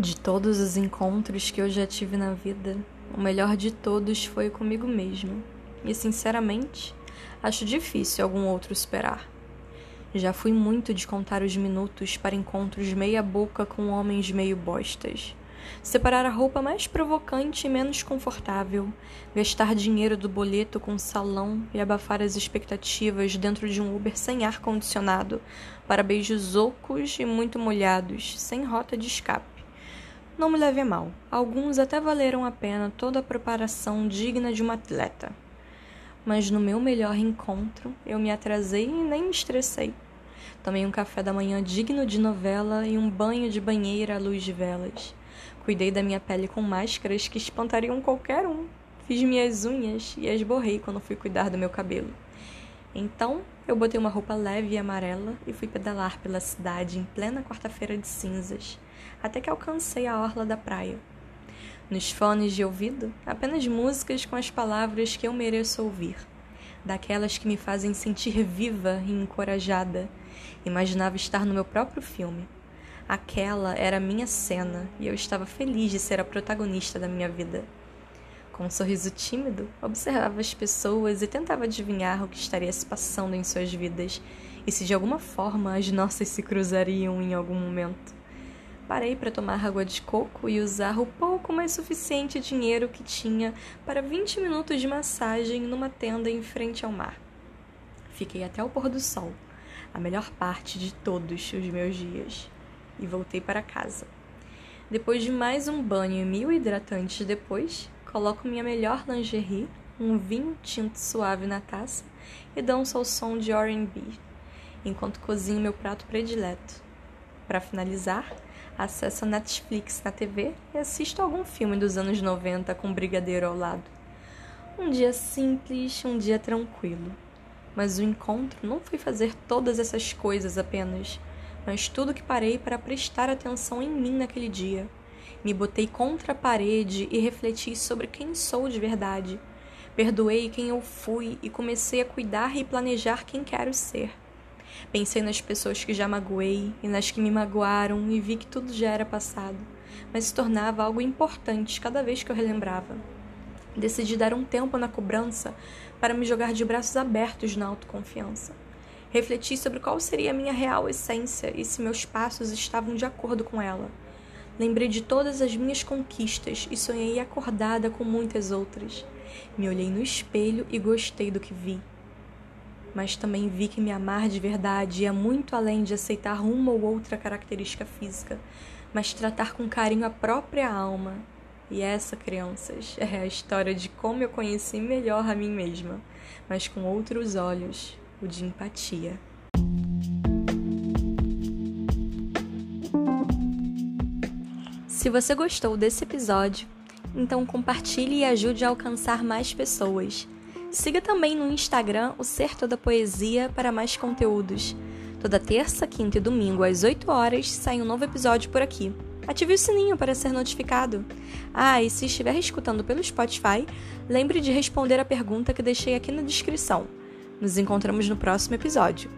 De todos os encontros que eu já tive na vida, o melhor de todos foi comigo mesmo. E sinceramente, acho difícil algum outro superar. Já fui muito de contar os minutos para encontros meia-boca com homens meio bostas. Separar a roupa mais provocante e menos confortável, gastar dinheiro do boleto com salão e abafar as expectativas dentro de um Uber sem ar-condicionado, para beijos ocos e muito molhados, sem rota de escape. Não me leve a mal, alguns até valeram a pena toda a preparação digna de um atleta. Mas no meu melhor encontro, eu me atrasei e nem me estressei. Tomei um café da manhã digno de novela e um banho de banheira à luz de velas. Cuidei da minha pele com máscaras que espantariam qualquer um. Fiz minhas unhas e as borrei quando fui cuidar do meu cabelo. Então, eu botei uma roupa leve e amarela e fui pedalar pela cidade em plena quarta-feira de cinzas, até que alcancei a orla da praia. Nos fones de ouvido, apenas músicas com as palavras que eu mereço ouvir, daquelas que me fazem sentir viva e encorajada. Imaginava estar no meu próprio filme. Aquela era a minha cena e eu estava feliz de ser a protagonista da minha vida. Com um sorriso tímido, observava as pessoas e tentava adivinhar o que estaria se passando em suas vidas e se de alguma forma as nossas se cruzariam em algum momento. Parei para tomar água de coco e usar o pouco mais suficiente dinheiro que tinha para 20 minutos de massagem numa tenda em frente ao mar. Fiquei até o pôr do sol, a melhor parte de todos os meus dias, e voltei para casa. Depois de mais um banho e mil hidratantes depois, Coloco minha melhor lingerie, um vinho tinto suave na taça e danço ao som de R&B, enquanto cozinho meu prato predileto. Para finalizar, acesso a Netflix na TV e assisto algum filme dos anos 90 com brigadeiro ao lado. Um dia simples, um dia tranquilo. Mas o encontro não foi fazer todas essas coisas apenas, mas tudo que parei para prestar atenção em mim naquele dia me botei contra a parede e refleti sobre quem sou de verdade. Perdoei quem eu fui e comecei a cuidar e planejar quem quero ser. Pensei nas pessoas que já magoei e nas que me magoaram e vi que tudo já era passado, mas se tornava algo importante cada vez que eu relembrava. Decidi dar um tempo na cobrança para me jogar de braços abertos na autoconfiança. Refleti sobre qual seria a minha real essência e se meus passos estavam de acordo com ela. Lembrei de todas as minhas conquistas e sonhei acordada com muitas outras. Me olhei no espelho e gostei do que vi. Mas também vi que me amar de verdade ia muito além de aceitar uma ou outra característica física, mas tratar com carinho a própria alma. E essa, crianças, é a história de como eu conheci melhor a mim mesma, mas com outros olhos, o de empatia. Se você gostou desse episódio, então compartilhe e ajude a alcançar mais pessoas. Siga também no Instagram o Ser Toda Poesia para mais conteúdos. Toda terça, quinta e domingo às 8 horas sai um novo episódio por aqui. Ative o sininho para ser notificado. Ah, e se estiver escutando pelo Spotify, lembre de responder a pergunta que deixei aqui na descrição. Nos encontramos no próximo episódio.